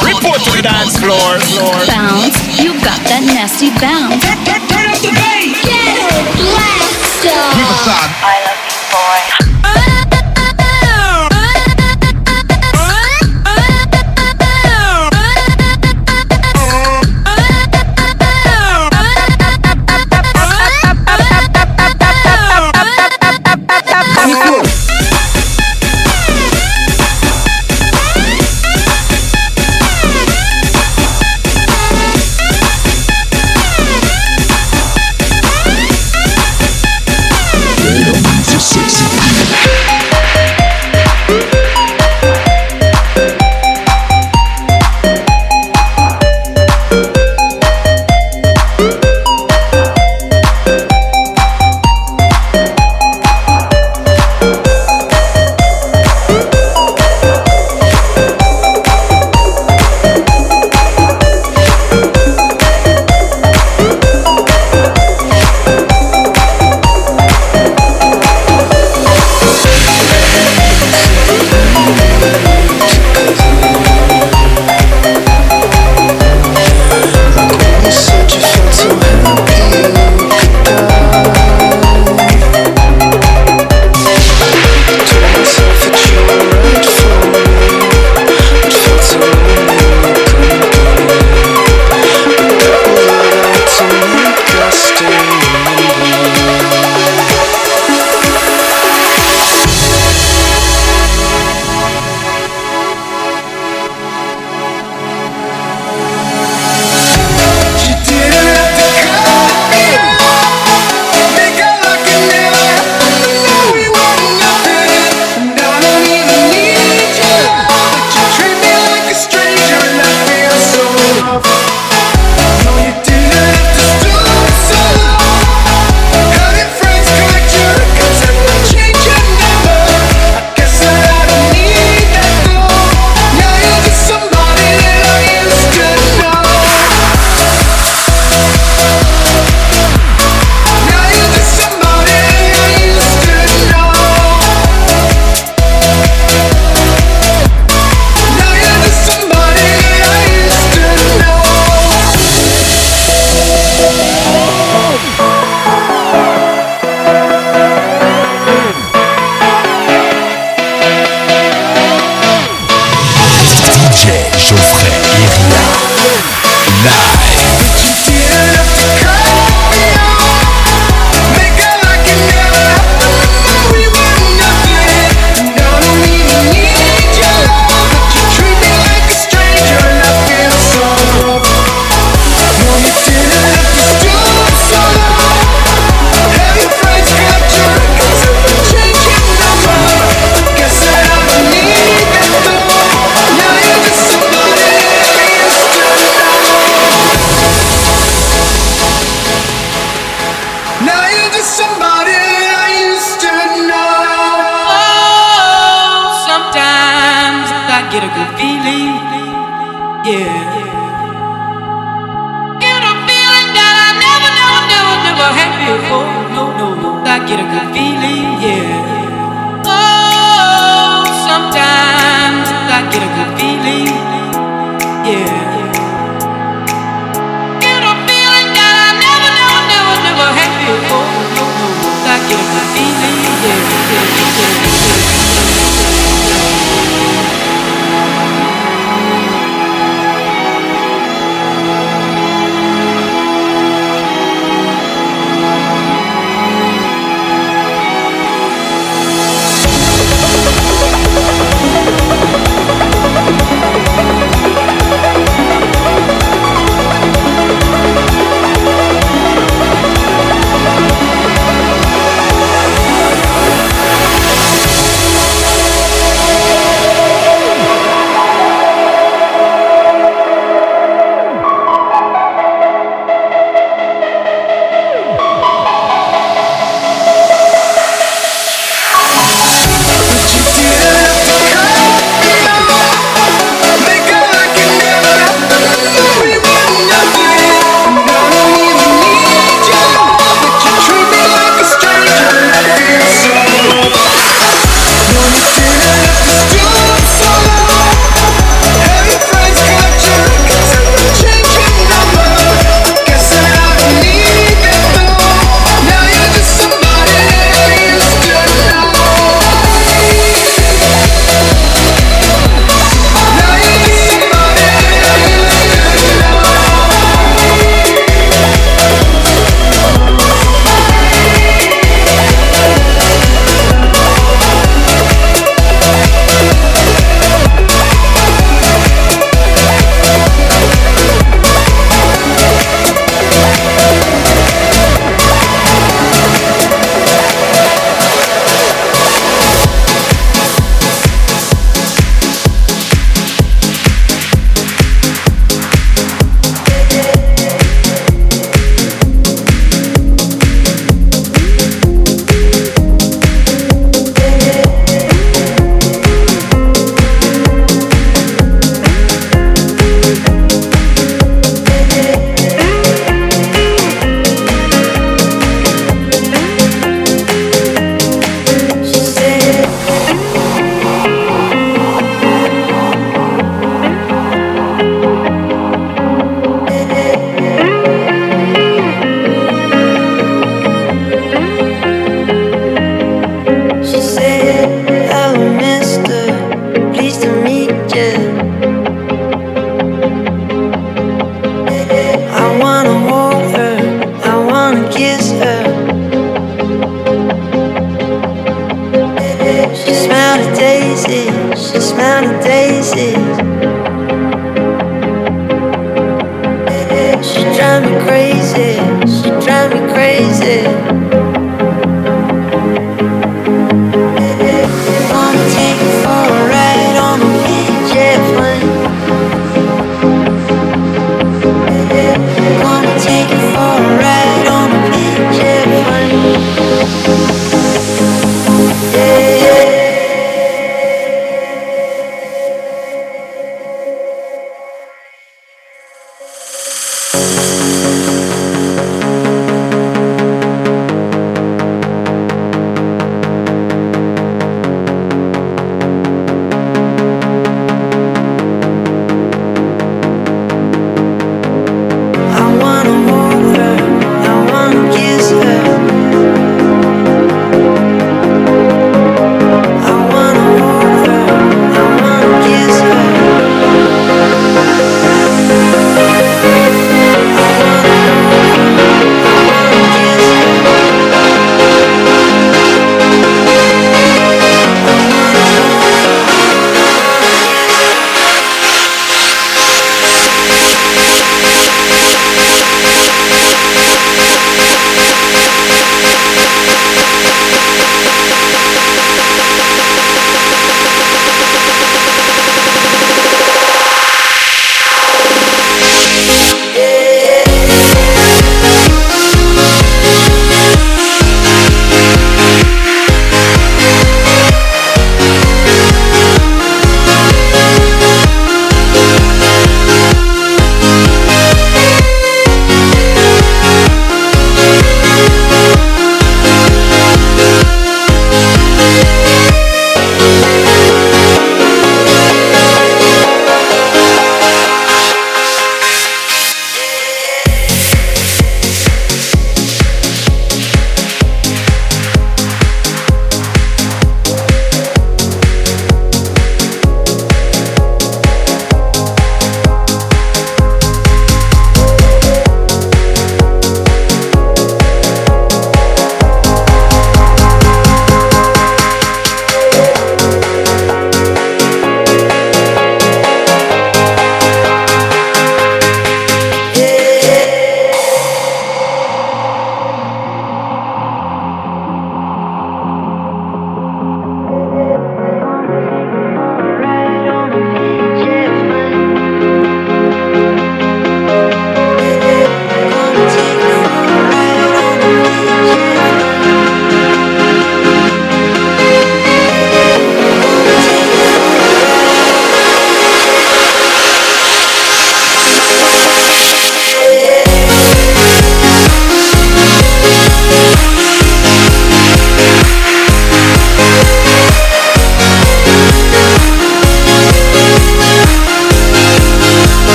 Report to the dance floor.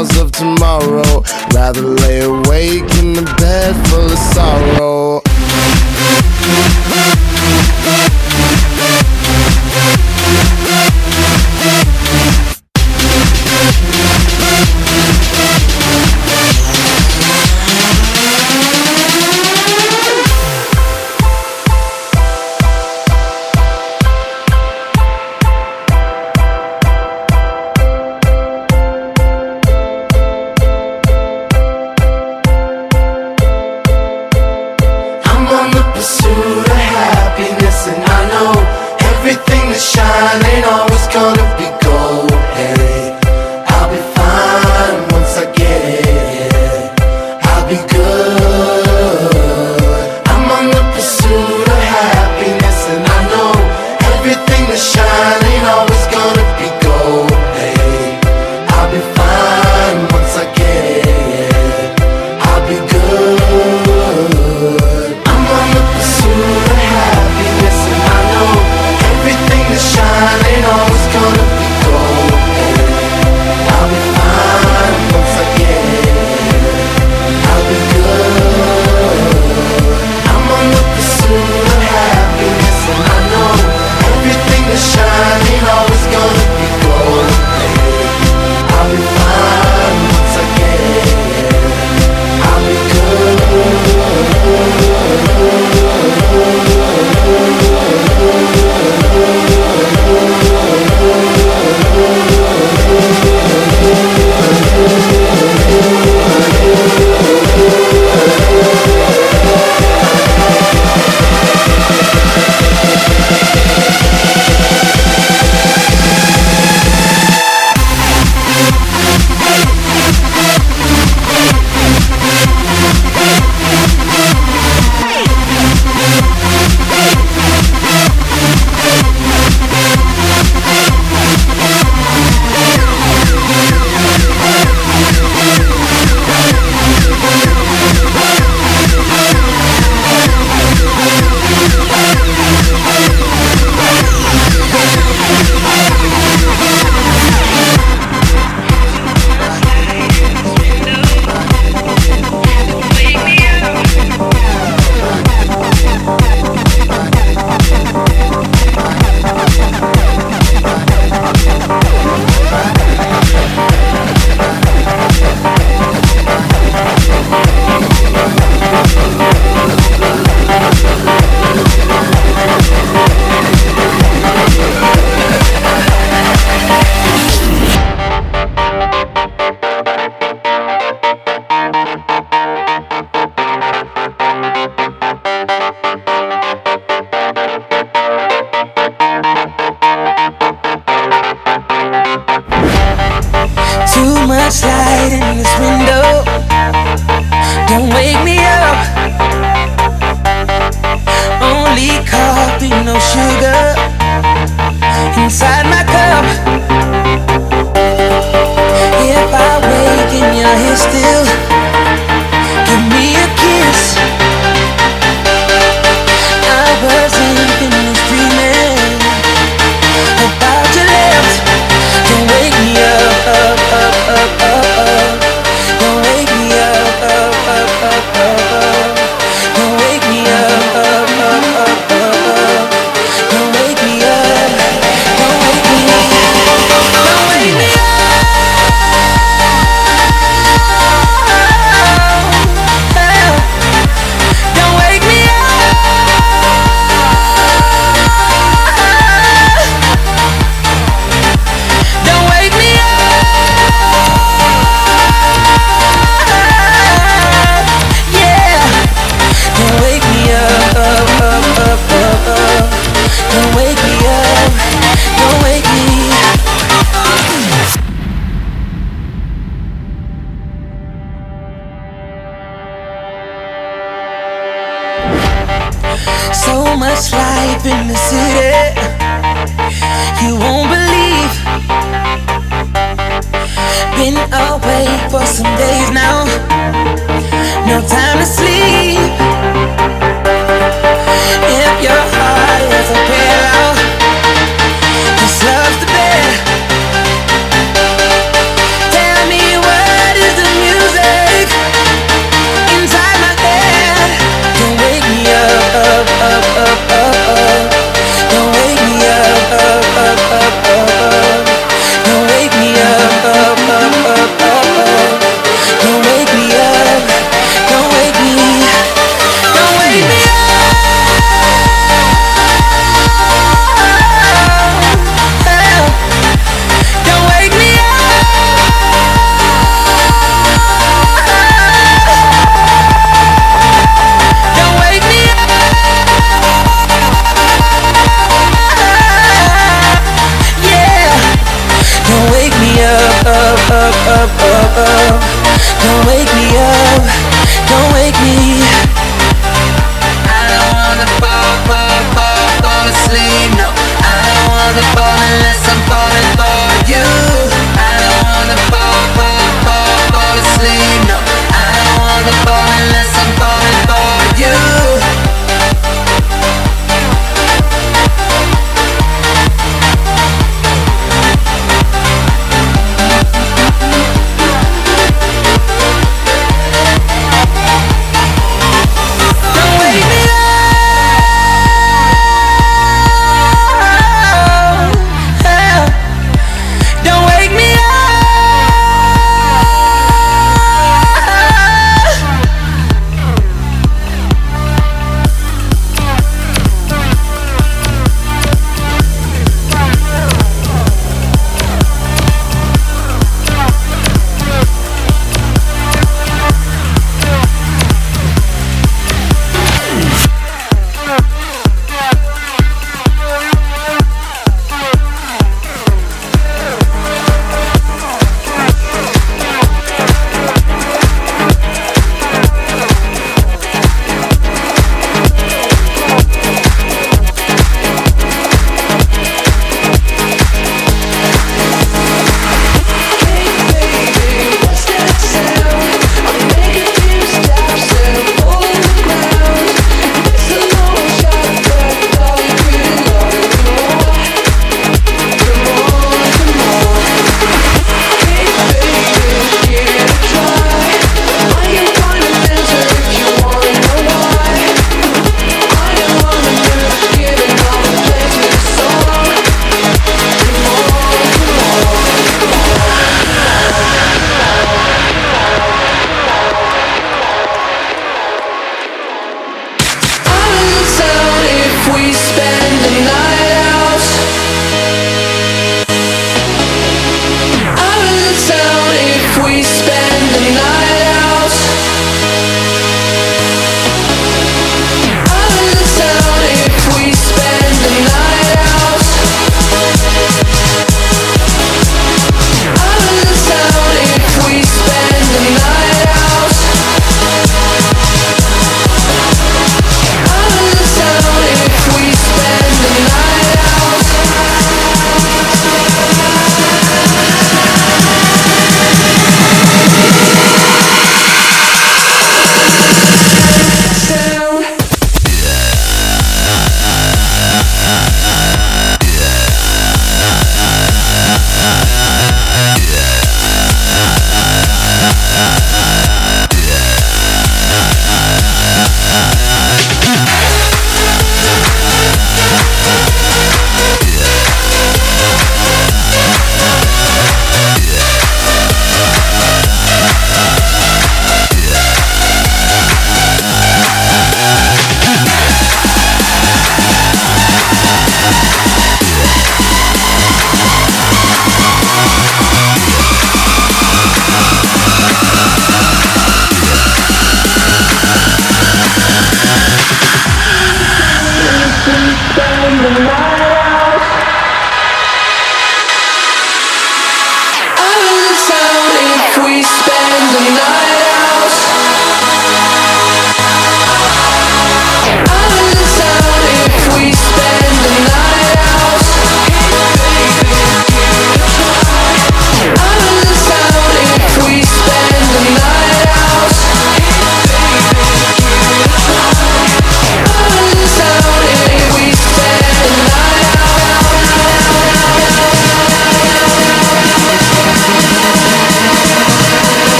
Of awake in I bed full of shines.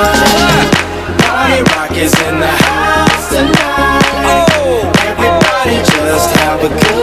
Party rock is in the house tonight. Oh. Everybody just have a good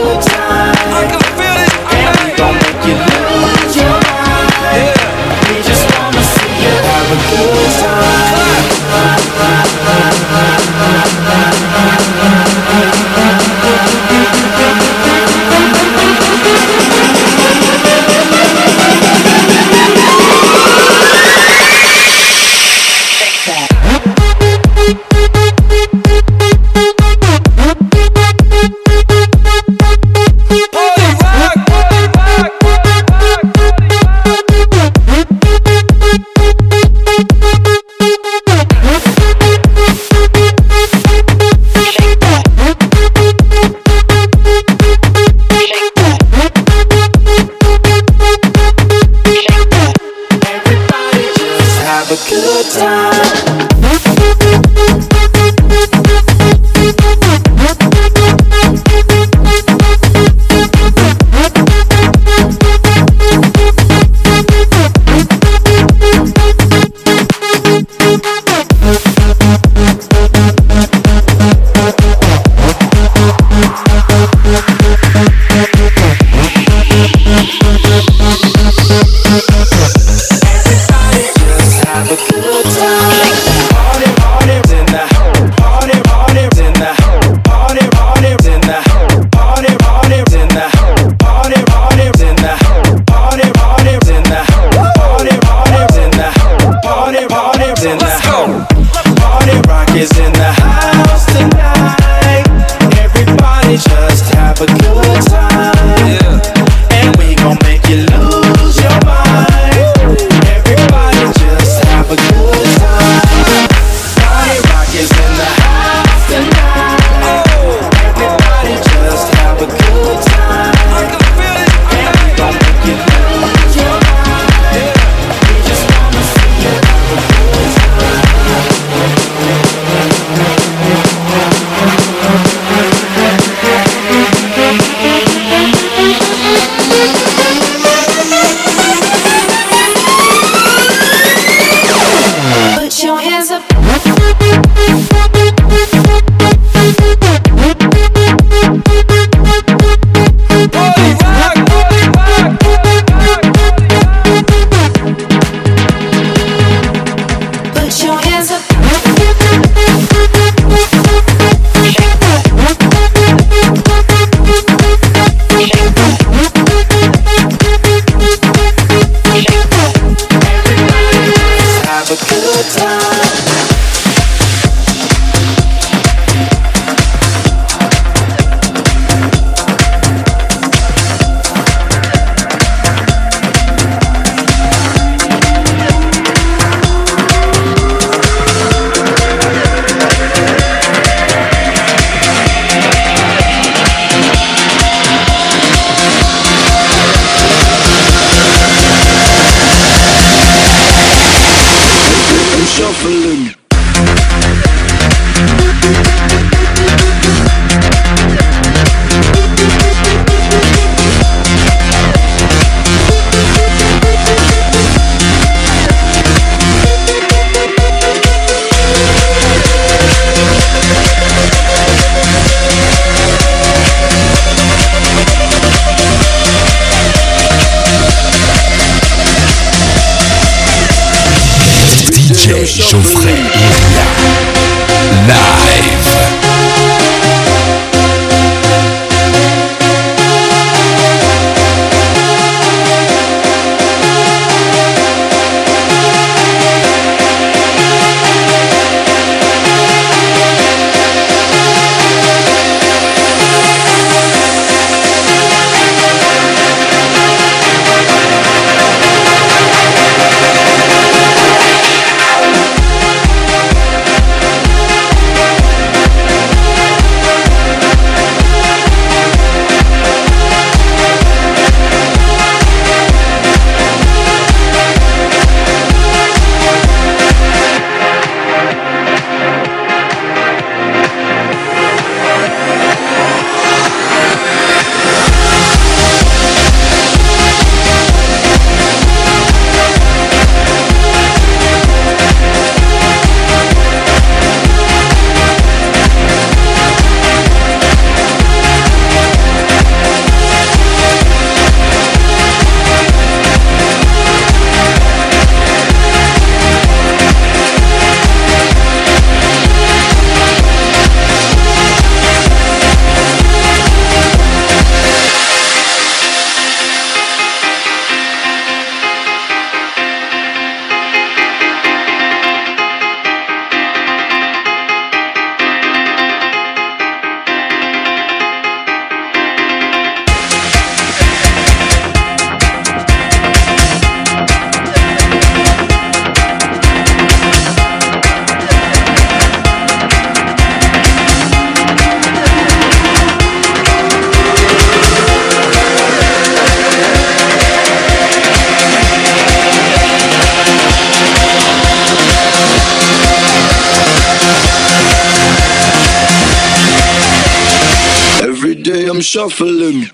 shuffling.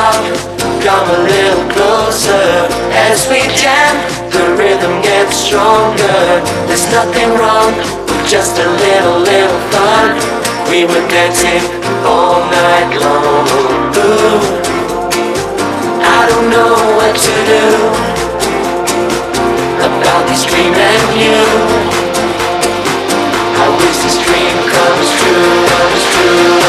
come a little closer as we jam. The rhythm gets stronger. There's nothing wrong, just a little, little fun. We were dancing all night long. Ooh, I don't know what to do about this dream and you. I wish this dream comes true, comes true.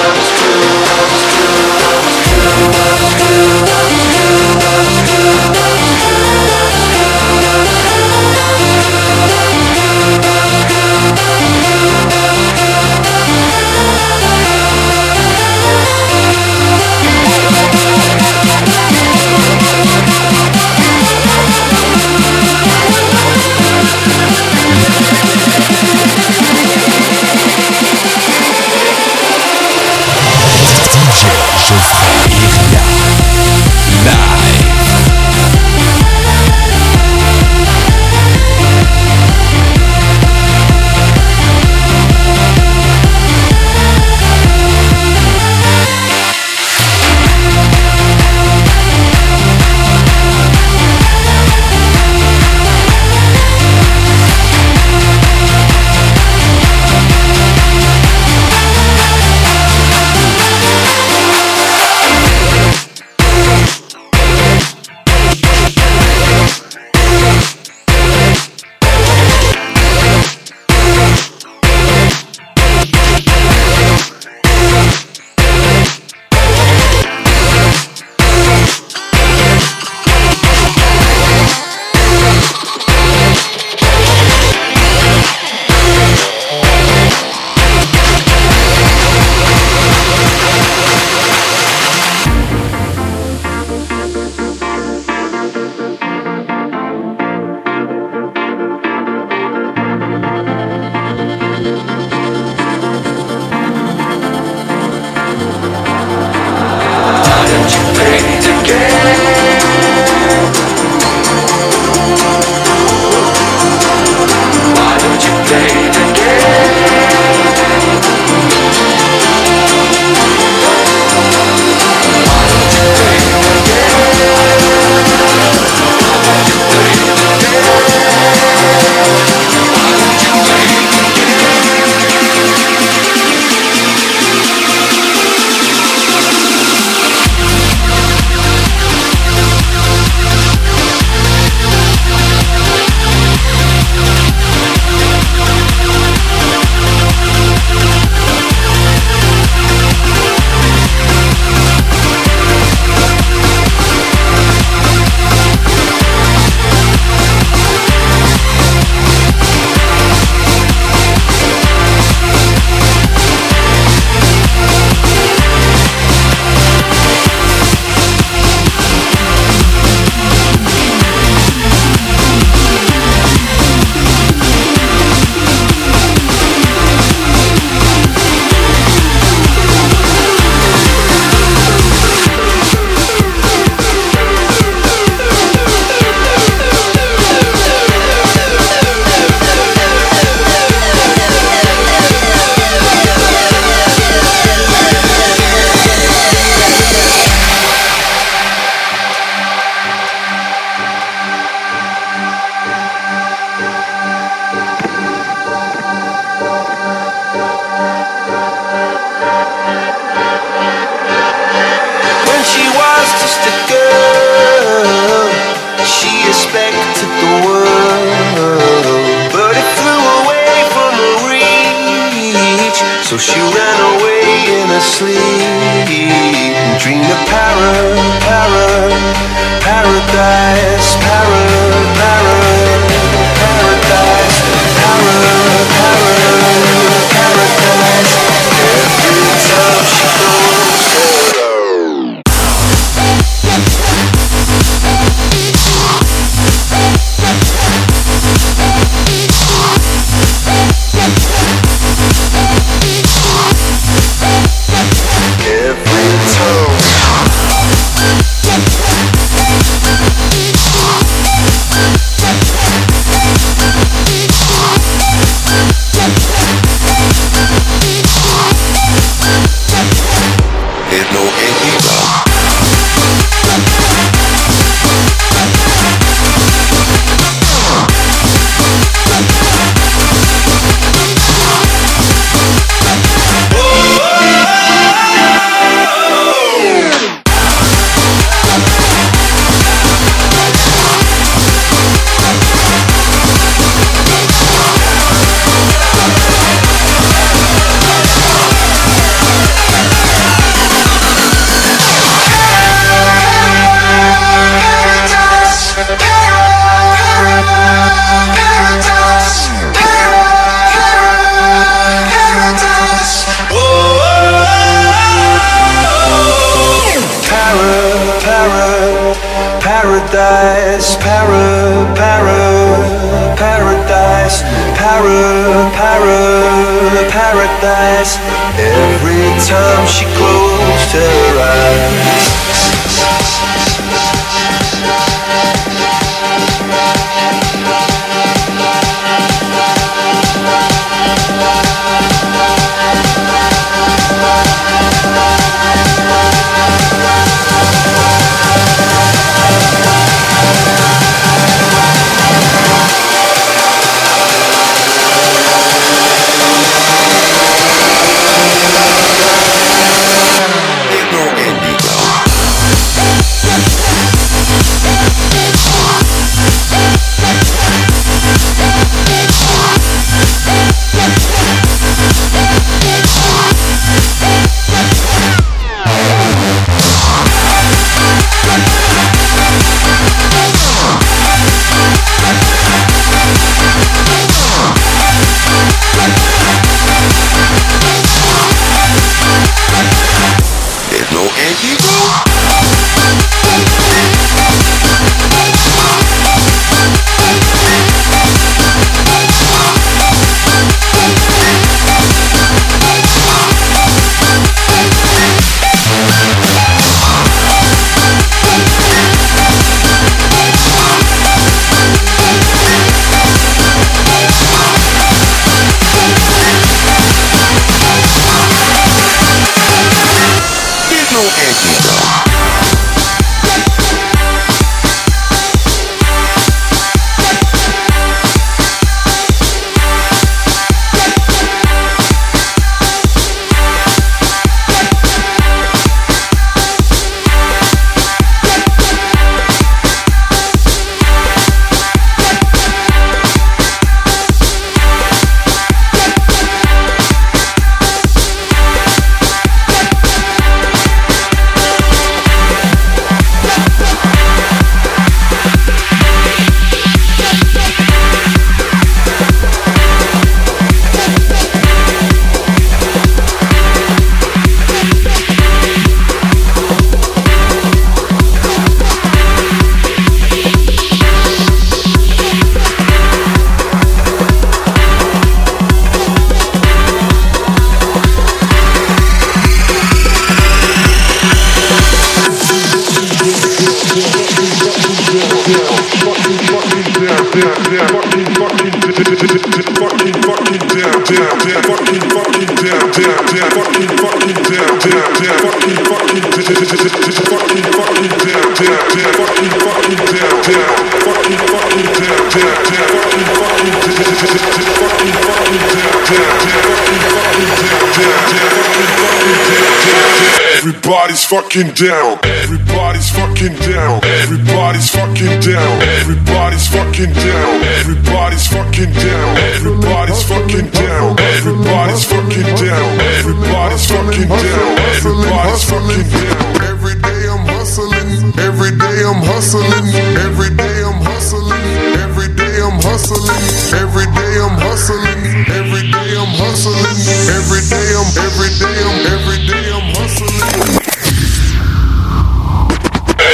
para, paradise, para, para, paradise, para, para, paradise. Every time she closed her eyes. Everybody's fucking down. Everybody's fucking down. Everybody's fucking down. Everybody's fucking down. Everybody's fucking down. Everybody's fucking down. Everybody's fucking down. Everybody's fucking down. Everybody's fucking down. Every day I'm hustling. Every day I'm hustling. Every day I'm hustling. Every day I'm hustling. Every day I'm hustling. Every day I'm hustling. Every day I'm every day I'm every day I'm hustling.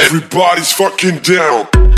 Everybody's fucking down.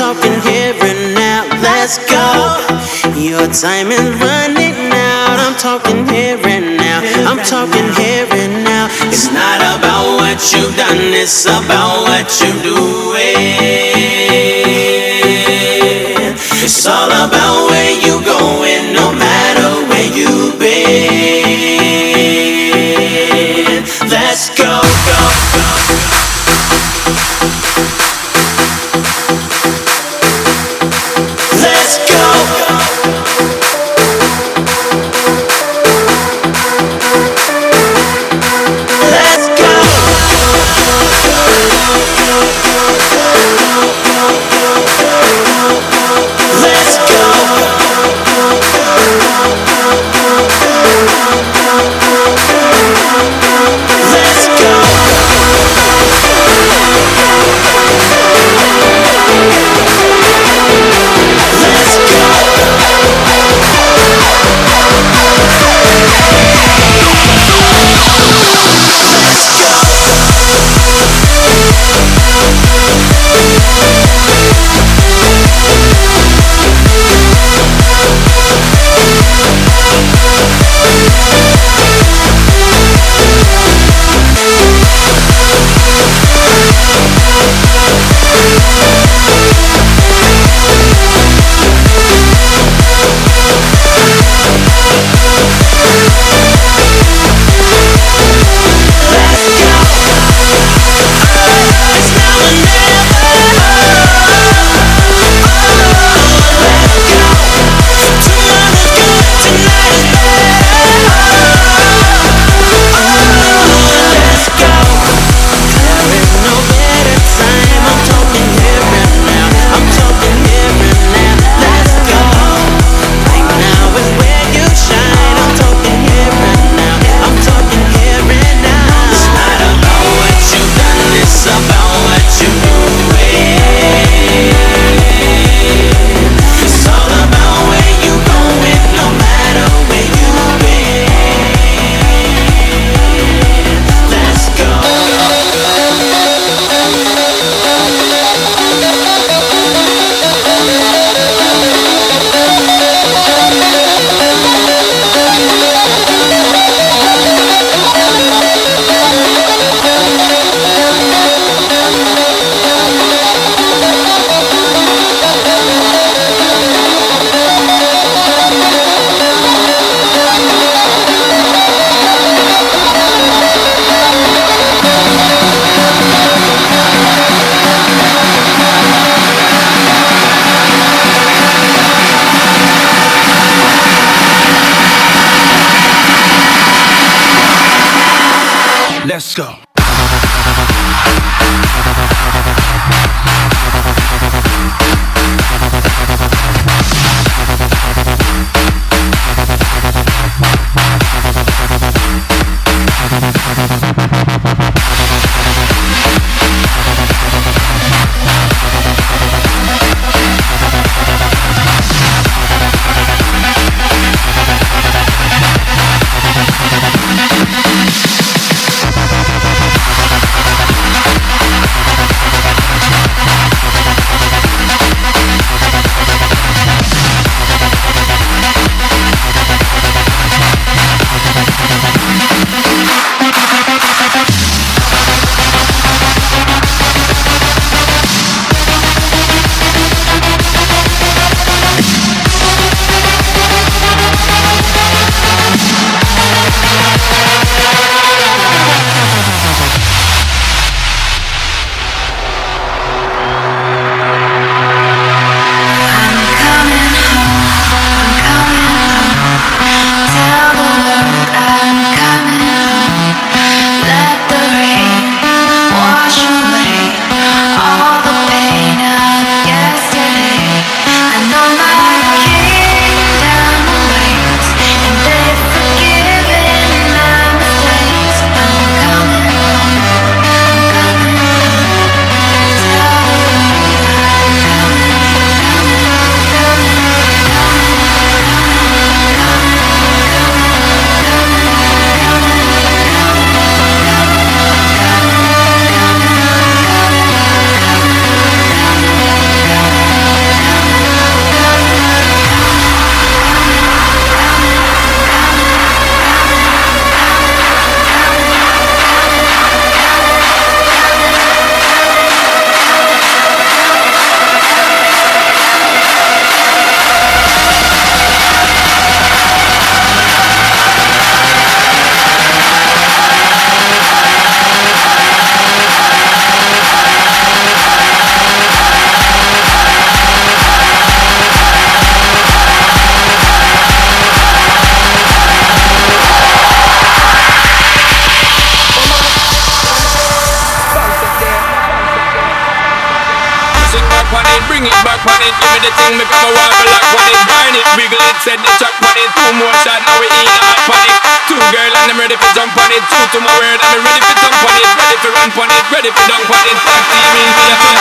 talking here and now. Let's go. Your time is running out. I'm talking here and now. I'm talking here and now. It's not about what you've done, it's about what you're doing. It's all about song make up a wobble like what it burn it. Wiggle it, set the track on it Two more shot, now we in hot on Two girl and I'm ready for jump on it. Two to my word, I'm ready for jump on it. Ready for run on it, ready for dunk on it. Back to you, mean for your